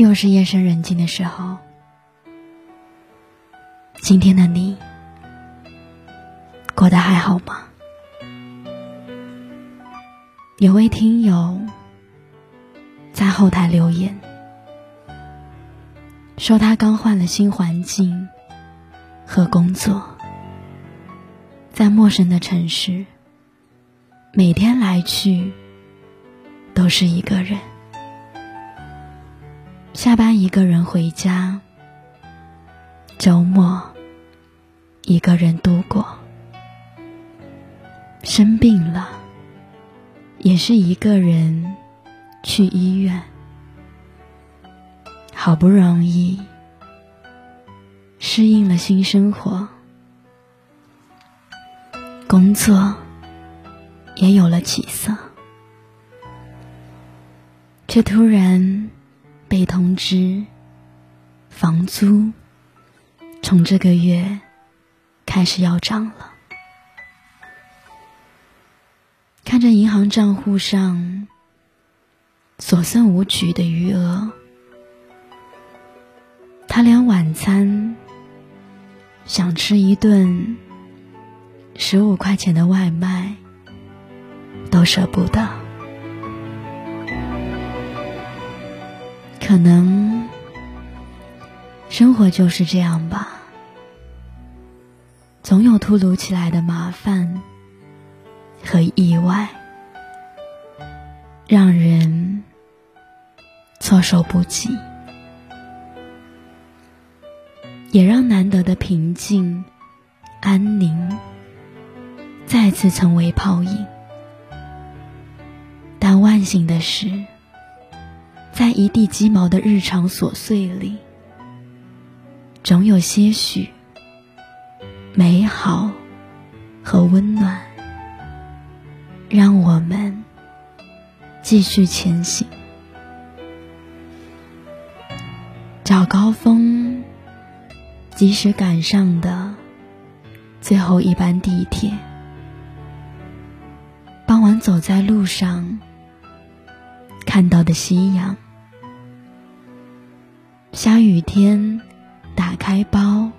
又是夜深人静的时候，今天的你过得还好吗？有位听友在后台留言说，他刚换了新环境和工作，在陌生的城市，每天来去都是一个人。下班一个人回家，周末一个人度过，生病了也是一个人去医院。好不容易适应了新生活，工作也有了起色，却突然。被通知，房租从这个月开始要涨了。看着银行账户上所剩无几的余额，他连晚餐想吃一顿十五块钱的外卖都舍不得。可能生活就是这样吧，总有突如其来的麻烦和意外，让人措手不及，也让难得的平静、安宁再次成为泡影。但万幸的是。在一地鸡毛的日常琐碎里，总有些许美好和温暖，让我们继续前行。早高峰及时赶上的最后一班地铁，傍晚走在路上看到的夕阳。下雨天，打开包，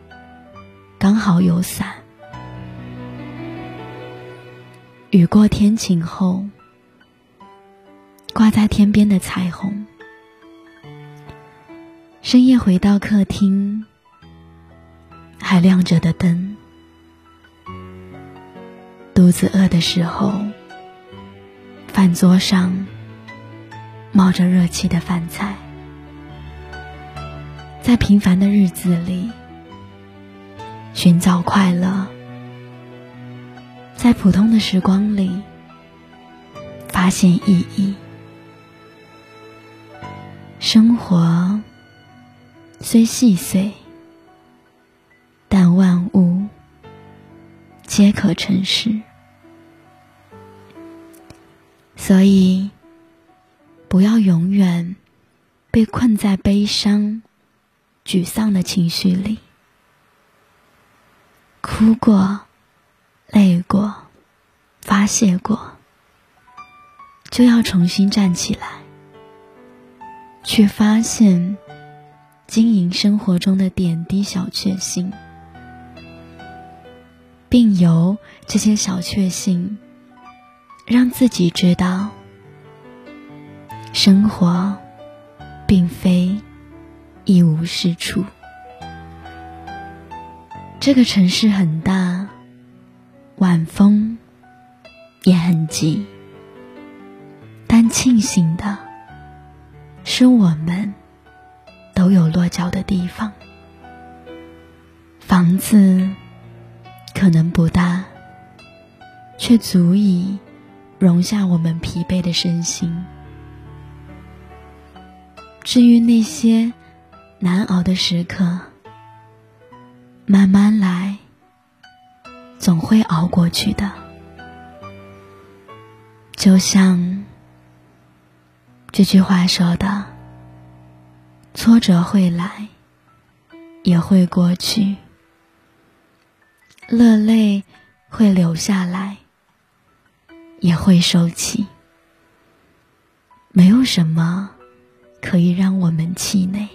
刚好有伞。雨过天晴后，挂在天边的彩虹。深夜回到客厅，还亮着的灯。肚子饿的时候，饭桌上冒着热气的饭菜。在平凡的日子里寻找快乐，在普通的时光里发现意义。生活虽细碎，但万物皆可成诗。所以，不要永远被困在悲伤。沮丧的情绪里，哭过、累过、发泄过，就要重新站起来，去发现经营生活中的点滴小确幸，并由这些小确幸，让自己知道，生活并非。一无是处。这个城市很大，晚风也很急，但庆幸的是，我们都有落脚的地方。房子可能不大，却足以容下我们疲惫的身心。至于那些……难熬的时刻，慢慢来，总会熬过去的。就像这句话说的：“挫折会来，也会过去；热泪会流下来，也会收起。没有什么。”可以让我们气馁。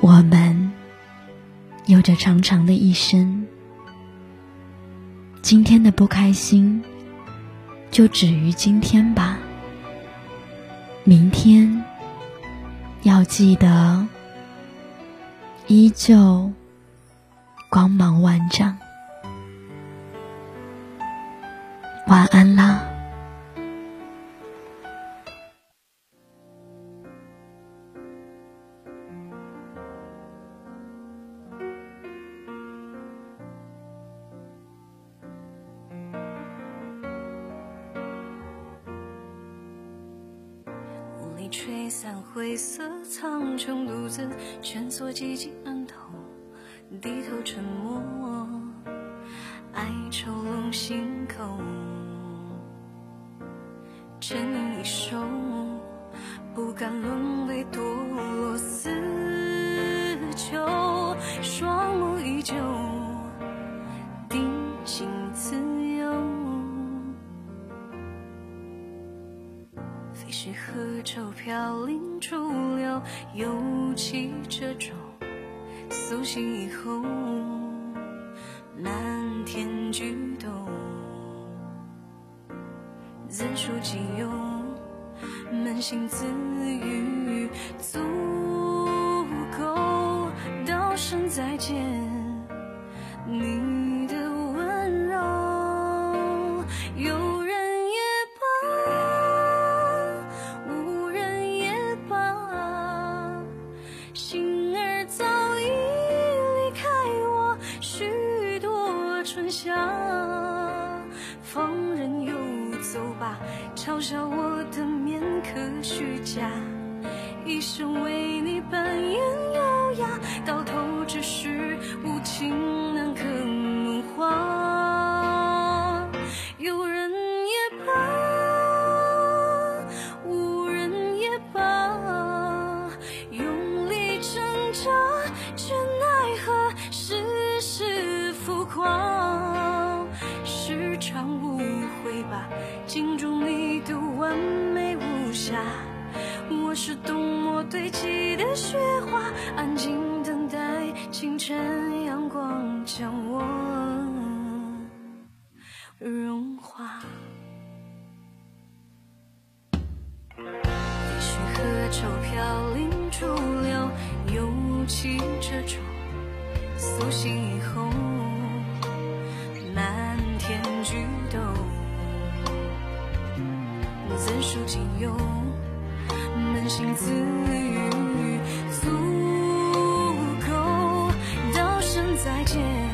我们有着长长的一生，今天的不开心就止于今天吧。明天要记得依旧光芒万丈。晚安啦。吹散灰色苍穹，独自蜷缩寂静暗头，低头沉默，哀愁笼心口，沉吟一首，不敢沦为堕落死囚，双目依旧。河舟飘零逐流，尤其这种苏醒以后，漫天举动，自述己有，扪心自语，足够道声再见。你。嘲笑我的面可虚假，一生为你扮演优雅，到头只是无情难可梦话。有人也罢，无人也罢，用力挣扎，却奈何世事浮夸，是场误会吧。镜中你完美无瑕，我是冬末堆积的雪花，安静等待清晨阳光将我融化。也许河舟飘零逐流，尤其这种苏醒以后，漫天举动。怎数仅有，扪心自语，足够道声再见。